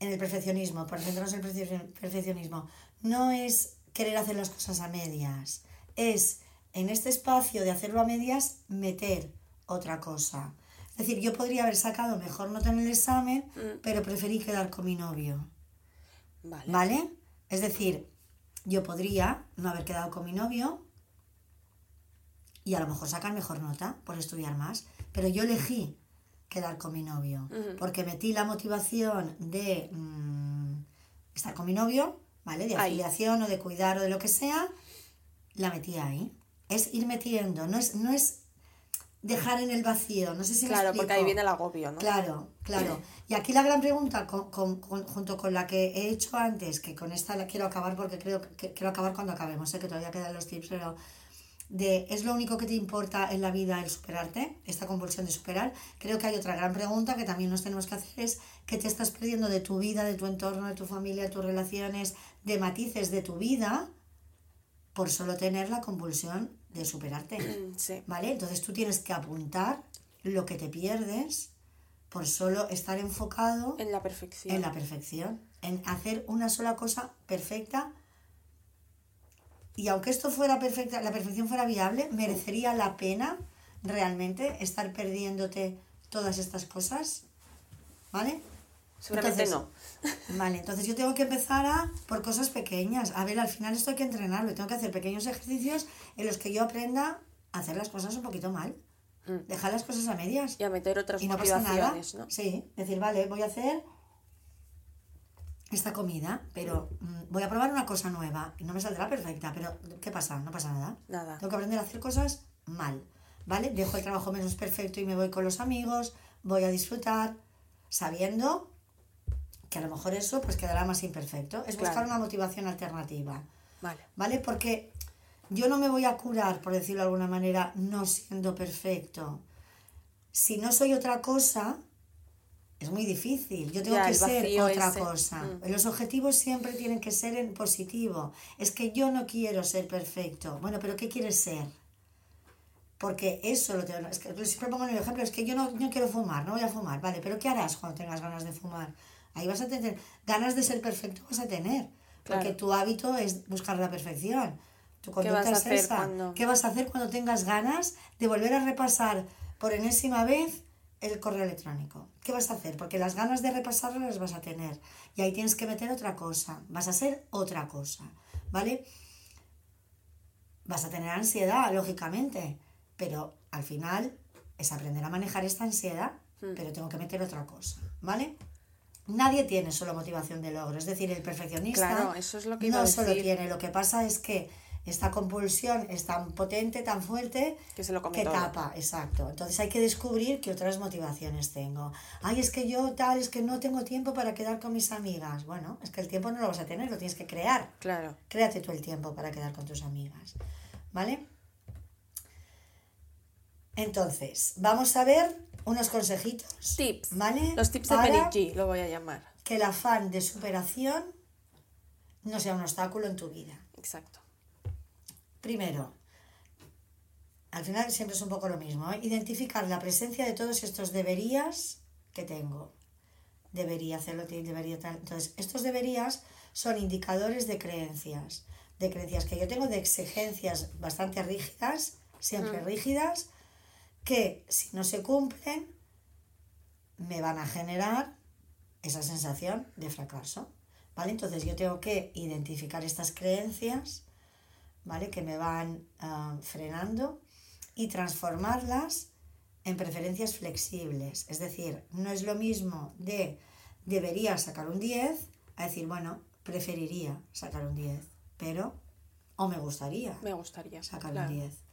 en el perfeccionismo, por centrarnos en el perfe- perfeccionismo, no es querer hacer las cosas a medias, es en este espacio de hacerlo a medias meter otra cosa. Es decir, yo podría haber sacado mejor nota en el examen, Mm. pero preferí quedar con mi novio. Vale. ¿Vale? Es decir, yo podría no haber quedado con mi novio y a lo mejor sacar mejor nota por estudiar más, pero yo elegí quedar con mi novio porque metí la motivación de mm, estar con mi novio, ¿vale? De Ahí. afiliación o de cuidar o de lo que sea, la metí ahí. Es ir metiendo, no es, no es dejar en el vacío, no sé si me Claro, porque ahí viene el agobio, ¿no? Claro, claro. Y aquí la gran pregunta, con- con- con- junto con la que he hecho antes, que con esta la quiero acabar porque creo que quiero acabar cuando acabemos, sé que todavía quedan los tips, pero de ¿es lo único que te importa en la vida el superarte? Esta compulsión de superar. Creo que hay otra gran pregunta que también nos tenemos que hacer es ¿qué te estás perdiendo de tu vida, de tu entorno, de tu familia, de tus relaciones, de matices de tu vida por solo tener la compulsión de superarte? Sí. ¿Vale? Entonces tú tienes que apuntar lo que te pierdes por solo estar enfocado En la perfección. en la perfección, en hacer una sola cosa perfecta. Y aunque esto fuera perfecta, la perfección fuera viable, merecería la pena realmente estar perdiéndote todas estas cosas. ¿Vale? Seguramente Entonces, no. Vale, entonces yo tengo que empezar a por cosas pequeñas. A ver, al final esto hay que entrenarlo. Tengo que hacer pequeños ejercicios en los que yo aprenda a hacer las cosas un poquito mal. Mm. Dejar las cosas a medias. Y a meter otras Y no pasa nada. motivaciones, ¿no? Sí, decir, vale, voy a hacer esta comida, pero mm, voy a probar una cosa nueva. Y no me saldrá perfecta, pero ¿qué pasa? No pasa nada. Nada. Tengo que aprender a hacer cosas mal, ¿vale? Dejo el trabajo menos perfecto y me voy con los amigos, voy a disfrutar, sabiendo que a lo mejor eso pues quedará más imperfecto. Es buscar Claro. una motivación alternativa, Vale. ¿vale? Porque yo no me voy a curar, por decirlo de alguna manera, no siendo perfecto. Si no soy otra cosa, es muy difícil. Yo tengo Ya, que ser otra ese. cosa. Mm. Los objetivos siempre tienen que ser en positivo. Es que yo no quiero ser perfecto. Bueno, pero ¿qué quieres ser? Porque eso lo tengo. Es que siempre pongo el ejemplo, es que yo no, no quiero fumar, no voy a fumar. Vale, pero ¿qué harás cuando tengas ganas de fumar? Ahí vas a tener ganas de ser perfecto, vas a tener. Porque tu hábito es buscar la perfección. Tu conducta vas a es hacer esa. cuando- ¿Qué vas a hacer cuando tengas ganas de volver a repasar por enésima vez el correo electrónico? ¿Qué vas a hacer? Porque las ganas de repasarlo las vas a tener. Y ahí tienes que meter otra cosa. Vas a ser otra cosa. ¿Vale? Vas a tener ansiedad, lógicamente. Pero al final es aprender a manejar esta ansiedad. Hmm. Pero tengo que meter otra cosa. ¿Vale? Nadie tiene solo motivación de logro. Es decir, el perfeccionista Claro, eso es lo que iba no a solo tiene. Lo que pasa es que esta compulsión es tan potente, tan fuerte, Que se lo come que todo. tapa, exacto. Entonces hay que descubrir qué otras motivaciones tengo. Ay, es que yo tal, es que no tengo tiempo para quedar con mis amigas. Bueno, es que el tiempo no lo vas a tener, lo tienes que crear. Claro. Créate tú el tiempo para quedar con tus amigas. ¿Vale? Entonces, vamos a ver unos consejitos. Tips. ¿Vale? Los tips de G, lo voy a llamar. que el afán de superación no sea un obstáculo en tu vida. Exacto. Primero, al final siempre es un poco lo mismo, ¿eh? identificar la presencia de todos estos deberías que tengo. Debería hacerlo, debería tal. Entonces, estos deberías son indicadores de creencias, de creencias que yo tengo, de exigencias bastante rígidas, siempre rígidas, que si no se cumplen, me van a generar esa sensación de fracaso. ¿Vale? Entonces yo tengo que identificar estas creencias, ¿vale? Que me van ah, frenando y transformarlas en preferencias flexibles. Es decir, no es lo mismo de debería sacar un 10 a decir, bueno, preferiría sacar un 10, pero, o me gustaría Me gustaría. sacar claro. un 10,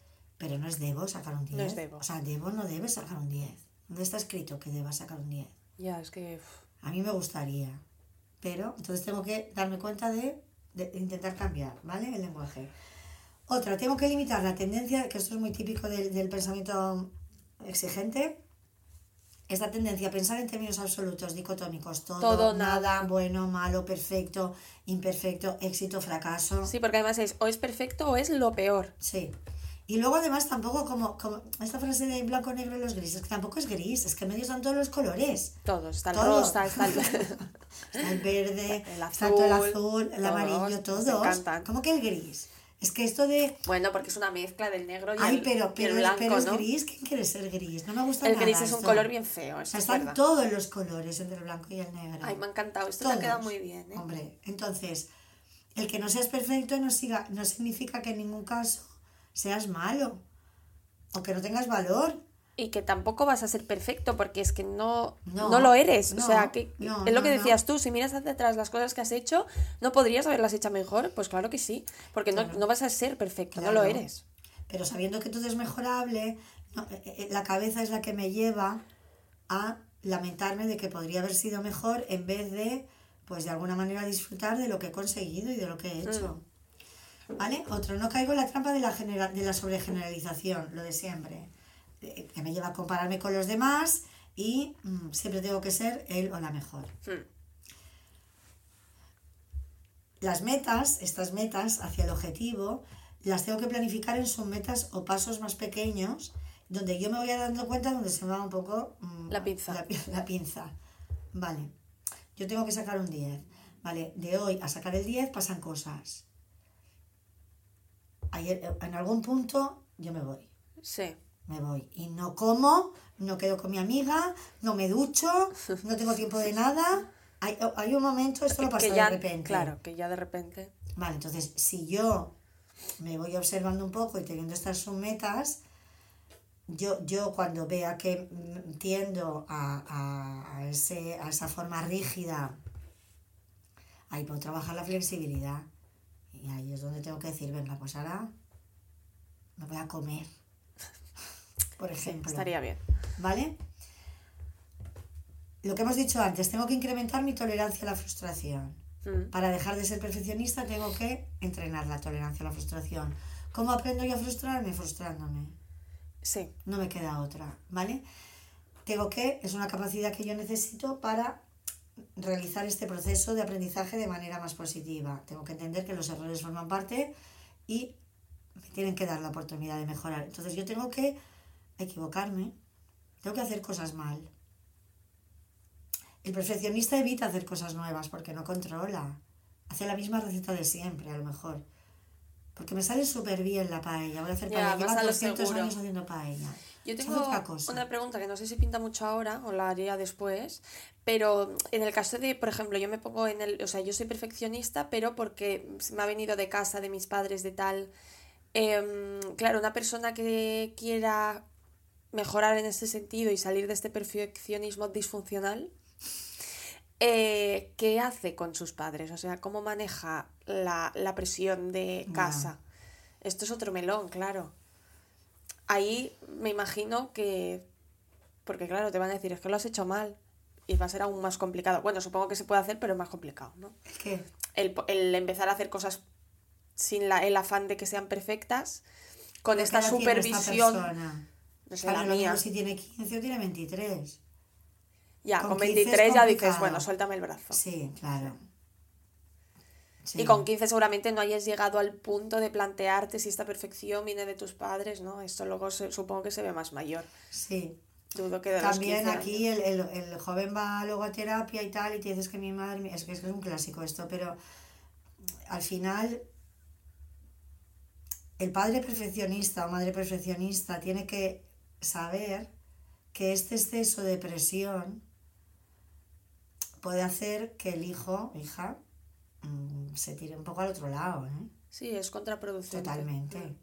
pero no es debo sacar un 10. No es debo. O sea, debo no debe sacar un 10. ¿Dónde está escrito que deba sacar un 10? Ya, es que. A mí me gustaría, pero entonces tengo que darme cuenta de, de intentar cambiar, ¿vale? El lenguaje. Otra, tengo que limitar la tendencia, que esto es muy típico del, del pensamiento exigente, esta tendencia a pensar en términos absolutos, dicotómicos, todo, Todo, nada, nada. bueno, malo, perfecto, imperfecto, éxito, fracaso. Sí, porque además es o es perfecto o es lo peor. Sí. Y luego además tampoco como, como esta frase de blanco, negro y los grises, que tampoco es gris, es que en medio están todos los colores. Todos. Está el Todo. rosa, está el. [LAUGHS] Está el verde, El está todo el azul, azul, el todos, amarillo, todos. ¿Cómo que el gris? Es que esto de. bueno, porque es una mezcla del negro y, Ay, el, pero, y pero, el es- blanco, pero es ¿no? gris. ¿Quién quiere ser gris? No me gusta El nada. gris es un esto. color bien feo, O eso es están todos los colores entre el blanco y el negro. Ay, me ha encantado. Esto te ha Todos. quedado muy bien, ¿eh? Hombre, entonces, el que no seas perfecto no, siga, no significa que en ningún caso seas malo o que no tengas valor. Y que tampoco vas a ser perfecto porque es que no, No, no, lo eres. no, o sea, que no, es lo que decías tú, si miras hacia atrás las cosas que has hecho, ¿no podrías haberlas hecho mejor? Pues claro que sí, porque no, Claro. no vas a ser perfecto, no lo eres. Pero sabiendo que todo es mejorable, eh, eh, la cabeza es la que me lleva a lamentarme de que podría haber sido mejor en vez de, pues de alguna manera, disfrutar de lo que he conseguido y de lo que he hecho. ¿Vale? Otro, no caigo en la trampa de la, genera- de la sobregeneralización, lo de siempre, que me lleva a compararme con los demás y mm, siempre tengo que ser él o la mejor. Hmm. Las metas, estas metas hacia el objetivo, las tengo que planificar en submetas o pasos más pequeños, donde yo me voy dando cuenta donde se me va un poco mm, La pinza. La, pi- la pinza. Vale, yo tengo que sacar un 10. Vale, de hoy a sacar el 10 pasan cosas. Ayer, eh, en algún punto yo me voy Sí. me voy. Y no como, no quedo con mi amiga, no me ducho, [LAUGHS] no tengo tiempo de nada. Hay, hay un momento, esto lo pasa de repente. Claro, que ya de repente. Vale, entonces, si yo me voy observando un poco y teniendo estas submetas, yo, yo cuando vea que tiendo a, a, a ese, a esa forma rígida, ahí puedo trabajar la flexibilidad. Y ahí es donde tengo que decir, venga, pues ahora me voy a comer. [LAUGHS] Por ejemplo. Estaría bien. ¿Vale? Lo que hemos dicho antes, tengo que incrementar mi tolerancia a la frustración. Mm. Para dejar de ser perfeccionista tengo que entrenar la tolerancia a la frustración. ¿Cómo aprendo yo a frustrarme? Frustrándome. Sí. No me queda otra, ¿vale? Tengo que, es una capacidad que yo necesito para realizar este proceso de aprendizaje de manera más positiva. Tengo que entender que los errores forman parte y me tienen que dar la oportunidad de mejorar. Entonces yo tengo que equivocarme, tengo que hacer cosas mal. El perfeccionista evita hacer cosas nuevas porque no controla. Hace la misma receta de siempre, a lo mejor. Porque me sale súper bien la paella. Voy a hacer Ya, paella. vas Lleva a lo 200 seguro. años haciendo paella. Yo tengo una pregunta que no sé si pinta mucho ahora o la haría después, pero en el caso de, por ejemplo, yo me pongo en el, o sea, yo soy perfeccionista, pero porque me ha venido de casa, de mis padres, de tal. Em, claro, una persona que quiera mejorar en este sentido y salir de este perfeccionismo disfuncional, eh, ¿qué hace con sus padres? O sea, ¿cómo maneja la, la presión de casa? Esto es otro melón, claro. Ahí me imagino que, porque claro, te van a decir, es que lo has hecho mal y va a ser aún más complicado. Bueno, supongo que se puede hacer, pero es más complicado, ¿no? El, po- el empezar a hacer cosas sin la, el afán de que sean perfectas, con ¿qué esta supervisión, no sé, la mía. si tiene 15 o tiene 23. Ya, con con 15 es 23 ya dices, bueno, suéltame el brazo. Sí, claro. Sí. Y con 15 seguramente no hayas llegado al punto de plantearte si esta perfección viene de tus padres, ¿no? Esto luego se- supongo que se ve más mayor. Sí. Dudo que También 15 aquí el, el, el joven va luego a terapia y tal, y te dices que mi madre, es que es, que es un clásico esto, pero al final el padre perfeccionista o madre perfeccionista tiene que saber que este exceso de presión puede hacer que el hijo, hija, mm, se tire un poco al otro lado, ¿eh? Sí, es contraproducente. Totalmente.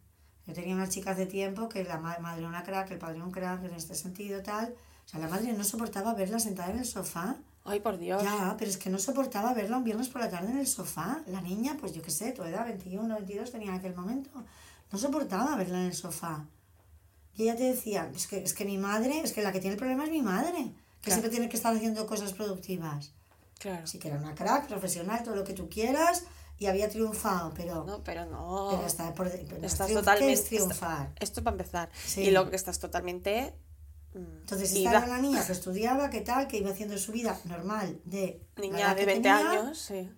Yo tenía una chica hace tiempo que la ma- madre era una crack, el padre un crack en este sentido, tal. O sea, la madre no soportaba verla sentada en el sofá. Ay, por Dios. Ya, pero es que no soportaba verla un viernes por la tarde en el sofá. La niña, pues yo qué sé, tu edad, 21, 22 tenía en aquel momento. No soportaba verla en el sofá. Y ella te decía, es que, es que mi madre, es que la que tiene el problema es mi madre, que Claro. siempre tiene que estar haciendo cosas productivas. Claro. Sí que era una crack, profesional, todo lo que tú quieras, y había triunfado, pero... No, pero no. Pero está por de- pero Estás triunf- ¿qué totalmente. es triunfar? esto para empezar. Sí. Y luego que estás totalmente. mm, Entonces, esta ida. era una niña que estudiaba, que tal, que iba haciendo su vida normal de la Niña de que 20 tenía, años, sí.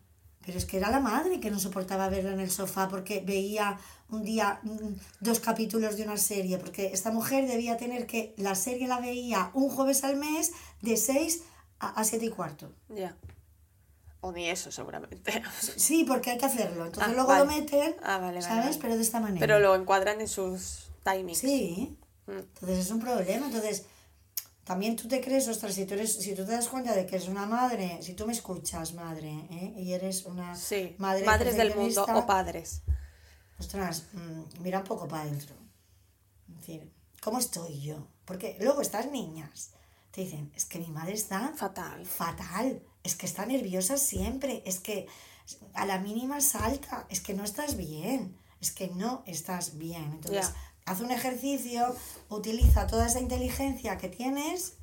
Pero es que era la madre que no soportaba verla en el sofá porque veía un día mm, dos capítulos de una serie, porque esta mujer debía tener que, la serie la veía un jueves al mes de 6 a, a 7 y cuarto. Ya. O ni eso, seguramente. [LAUGHS] Sí, porque hay que hacerlo. Entonces Ah, luego vale. lo meten, Ah, vale, vale, ¿sabes? Pero de esta manera. Pero lo encuadran en sus timings. Sí. Mm. Entonces es un problema. Entonces, también tú te crees, ostras, si tú, eres, si tú te das cuenta de que eres una madre, si tú me escuchas, madre, ¿eh? y eres una Sí. madre Madres del mundo o padres. ostras, mm, mira un poco para adentro. Es decir, ¿cómo estoy yo? Porque luego estas niñas te dicen, es que mi madre está Fatal. fatal, es que está nerviosa siempre, es que a la mínima salta, es que no estás bien, es que no estás bien. Entonces, haz un ejercicio, utiliza toda esa inteligencia que tienes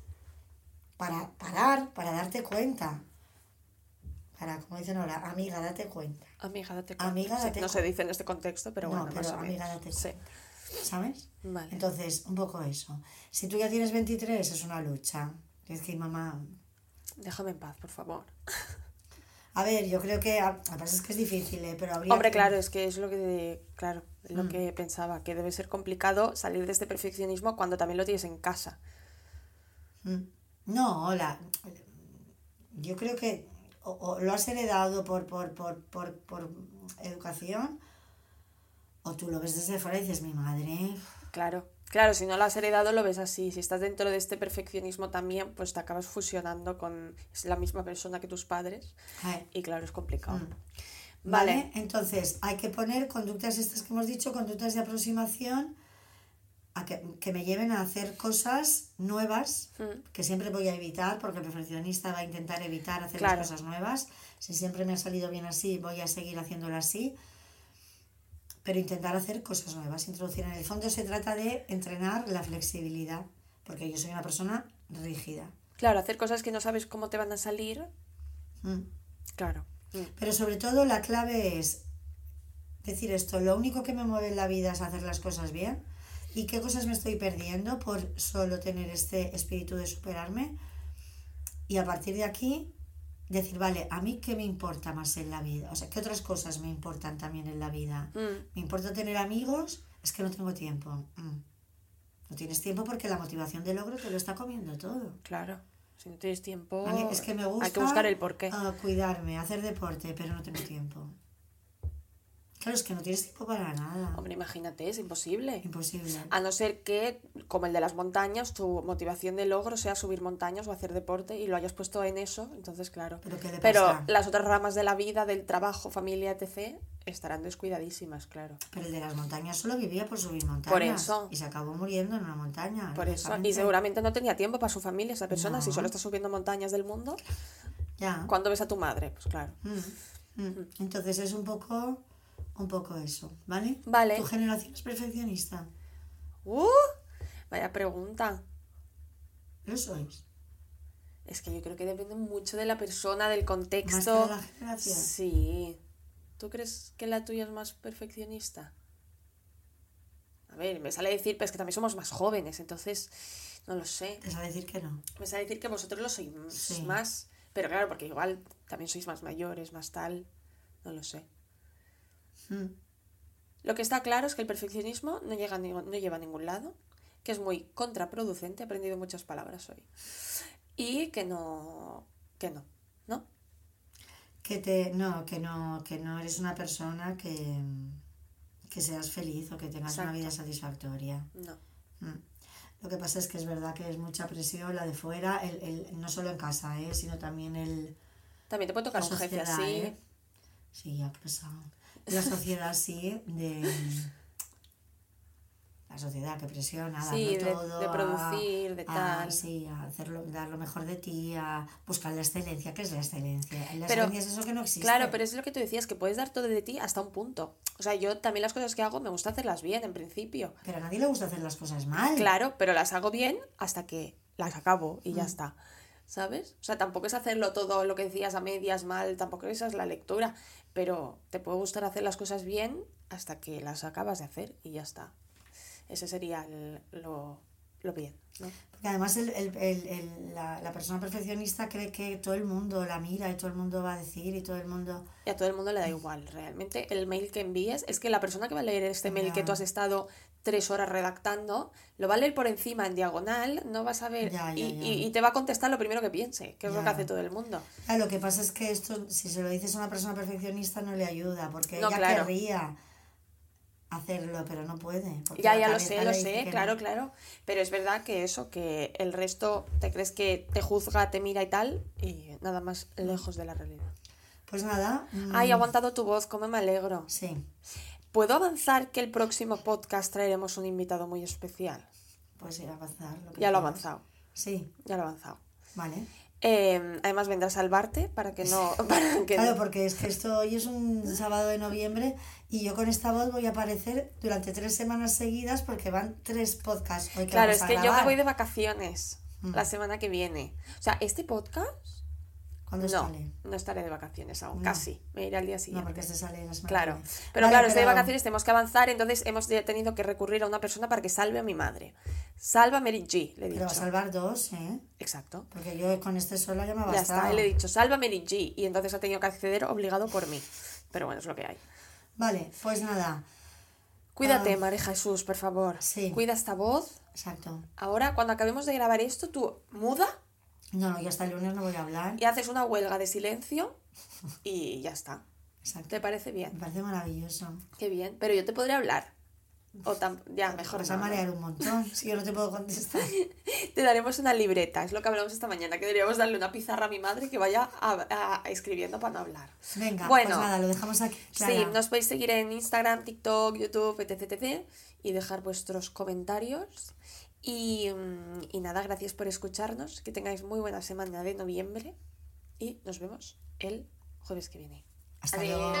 para parar, para darte cuenta. Para, como dicen ahora, amiga, date cuenta. Amiga, date cuenta. Amiga, Sí, date no se cuenta. dice en este contexto, pero No, bueno, más pero o amiga, date Sí. ¿Sabes? Vale. Entonces, un poco eso. Si tú ya tienes 23, es una lucha. Es que, mamá, Déjame en paz, por favor. a ver, yo creo que, a, a veces es que es difícil, ¿eh? pero habría Hombre, que- claro, es que es lo que, claro, es lo Mm. que pensaba, que debe ser complicado salir de este perfeccionismo cuando también lo tienes en casa. Mm. No, la, yo creo que o, o lo has heredado por, por, por, por, por educación o tú lo ves desde fuera y dices, mi madre, Claro, claro, si no lo has heredado lo ves así. Si estás dentro de este perfeccionismo también, pues te acabas fusionando con la misma persona que tus padres ay, y claro, es complicado. Mm. Vale. ¿Vale? Entonces, hay que poner conductas estas que hemos dicho, conductas de aproximación, a que, que me lleven a hacer cosas nuevas, Mm. que siempre voy a evitar, porque el perfeccionista va a intentar evitar hacer Claro. las cosas nuevas. Si siempre me ha salido bien así, voy a seguir haciéndolo así. Pero intentar hacer cosas nuevas, introducir. En el fondo se trata de entrenar la flexibilidad, porque yo soy una persona rígida. Claro, hacer cosas que no sabes cómo te van a salir, Mm. claro. Mm. Pero sobre todo la clave es decir esto, lo único que me mueve en la vida es hacer las cosas bien y qué cosas me estoy perdiendo por solo tener este espíritu de superarme y a partir de aquí decir, vale, a mí qué me importa más en la vida, o sea, qué otras cosas me importan también en la vida. Mm. ¿Me importa tener amigos? Es que no tengo tiempo. Mm. No tienes tiempo porque la motivación de logro te lo está comiendo todo. Claro, si no tienes tiempo, ¿vale? Es que me gusta hay que buscar el porqué. ah, cuidarme, hacer deporte, pero no tengo tiempo. Claro, es que no tienes tiempo para nada. Hombre, imagínate, es imposible. Imposible. A no ser que, como el de las montañas, tu motivación de logro sea subir montañas o hacer deporte y lo hayas puesto en eso, entonces claro. Pero ¿qué Pero las otras ramas de la vida, del trabajo, familia, etc., estarán descuidadísimas, claro. Pero el de las montañas solo vivía por subir montañas. Por eso. Y se acabó muriendo en una montaña. Por eso, y seguramente no tenía tiempo para su familia esa persona, si solo está subiendo montañas del mundo. Ya. Cuando ves a tu madre, pues claro. Mm, mm. Entonces es un poco, un poco eso, ¿vale? Vale. ¿Tu generación es perfeccionista? ¡Uh! Vaya pregunta. Lo sois. Es que yo creo que depende mucho de la persona, del Más que contexto. de la generación. Sí. ¿Tú crees que la tuya es más perfeccionista? A ver, me sale decir, pero es que también somos más jóvenes, entonces no lo sé. Te sale decir que no. Me sale decir que vosotros lo sois Sí. más, pero claro, porque igual también sois más mayores, más tal, no lo sé. Mm. Lo que está claro es que el perfeccionismo no, llega no lleva a ningún lado, que es muy contraproducente, he aprendido muchas palabras hoy, y que no, que no, ¿no? Que te, no, que no, que no eres una persona que, que seas feliz o que tengas una vida satisfactoria. No. Mm. Lo que pasa es que es verdad que es mucha presión la de fuera, el, el, no solo en casa, ¿eh? sino también el, También te puede tocar un jefe así. ¿eh? Sí, ya qué pesado. La [LAUGHS] sociedad sí, de... La sociedad que presiona, Sí, de- todo, de a- producir, de a- tal. sí, a hacerlo, dar lo mejor de ti, a buscar la excelencia. ¿Qué es la excelencia? La Pero- excelencia es eso que no existe. Claro, pero es lo que tú decías, que puedes dar todo de ti hasta un punto. O sea, yo también las cosas que hago me gusta hacerlas bien, en principio. Pero a nadie le gusta hacer las cosas mal. Claro, pero las hago bien hasta que las acabo y ya Mm. está. ¿Sabes? O sea, tampoco es hacerlo todo lo que decías a medias mal, tampoco esa es la lectura, pero te puede gustar hacer las cosas bien hasta que las acabas de hacer y ya está. Ese sería el- lo, lo bien, ¿no? Porque además el, el- la, la persona perfeccionista cree que todo el mundo la mira y todo el mundo va a decir y todo el mundo... Y a todo el mundo le da igual, realmente. El mail que envíes, es que la persona que va a leer este mail que tú has estado tres horas redactando, lo va a leer por encima en diagonal, no vas a ver, Ya, ya, y, ya. y- y te va a contestar lo primero que piense, que es lo que hace todo el mundo. Claro, lo que pasa es que esto, si se lo dices a una persona perfeccionista, no le ayuda, porque No, ella claro. querría hacerlo, pero no puede. Ya, ya lo sé, lo sé, claro, no. claro. Pero es verdad que eso, que el resto te crees que te juzga, te mira y tal, y nada más lejos de la realidad. Pues nada. mm, Ay, he aguantado tu voz, cómo me alegro. Sí, ¿Puedo avanzar que el próximo podcast traeremos un invitado muy especial? pues ir a avanzar. Lo que Ya lo he quieras. avanzado, Sí, ya lo he avanzado. vale. Eh, además vendrá a salvarte para que no... [LAUGHS] Para que Claro, porque es que esto hoy es un sábado de noviembre y yo con esta voz voy a aparecer durante tres semanas seguidas porque van tres podcasts hoy que Claro, vamos es a que yo me voy de vacaciones Mm. la semana que viene. O sea, este podcast... ¿Cuándo No, sale? no estaré de vacaciones aún, No. casi. Me iré al día No, siguiente. porque este sale la semana Claro, pero Vale, claro, estoy de pero- vacaciones, tenemos que avanzar, entonces hemos tenido que recurrir a una persona para que salve a mi madre. Salva a Mary G, le he Pero va a dicho. salvar dos, ¿eh? Exacto. Porque yo con este sola ya me ha Ya está, y le he dicho, salva a Mary G, y entonces ha tenido que acceder obligado por mí. Pero bueno, es lo que hay. Vale, pues nada. Cuídate, Ah. María Jesús, por favor. Sí. Cuida esta voz. Exacto. Ahora, cuando acabemos de grabar esto, tú muda No, no, yo hasta el lunes no voy a hablar. y haces una huelga de silencio y ya está. Exacto. ¿Te parece bien? Me parece maravilloso. Qué bien. Pero yo te podré hablar. O tam- ya, mejor Vas no, a marear un montón si yo no te puedo contestar. [LAUGHS] Te daremos una libreta, es lo que hablamos esta mañana, que deberíamos darle una pizarra a mi madre que vaya a- a- escribiendo para no hablar. Venga, Bueno. pues nada, lo dejamos aquí. Clara. Sí, nos podéis seguir en Instagram, TikTok, YouTube, etc, etc, y dejar vuestros comentarios. Mm, y, nada, gracias por escucharnos, que tengáis muy buena semana de noviembre y nos vemos el jueves que viene. Hasta luego.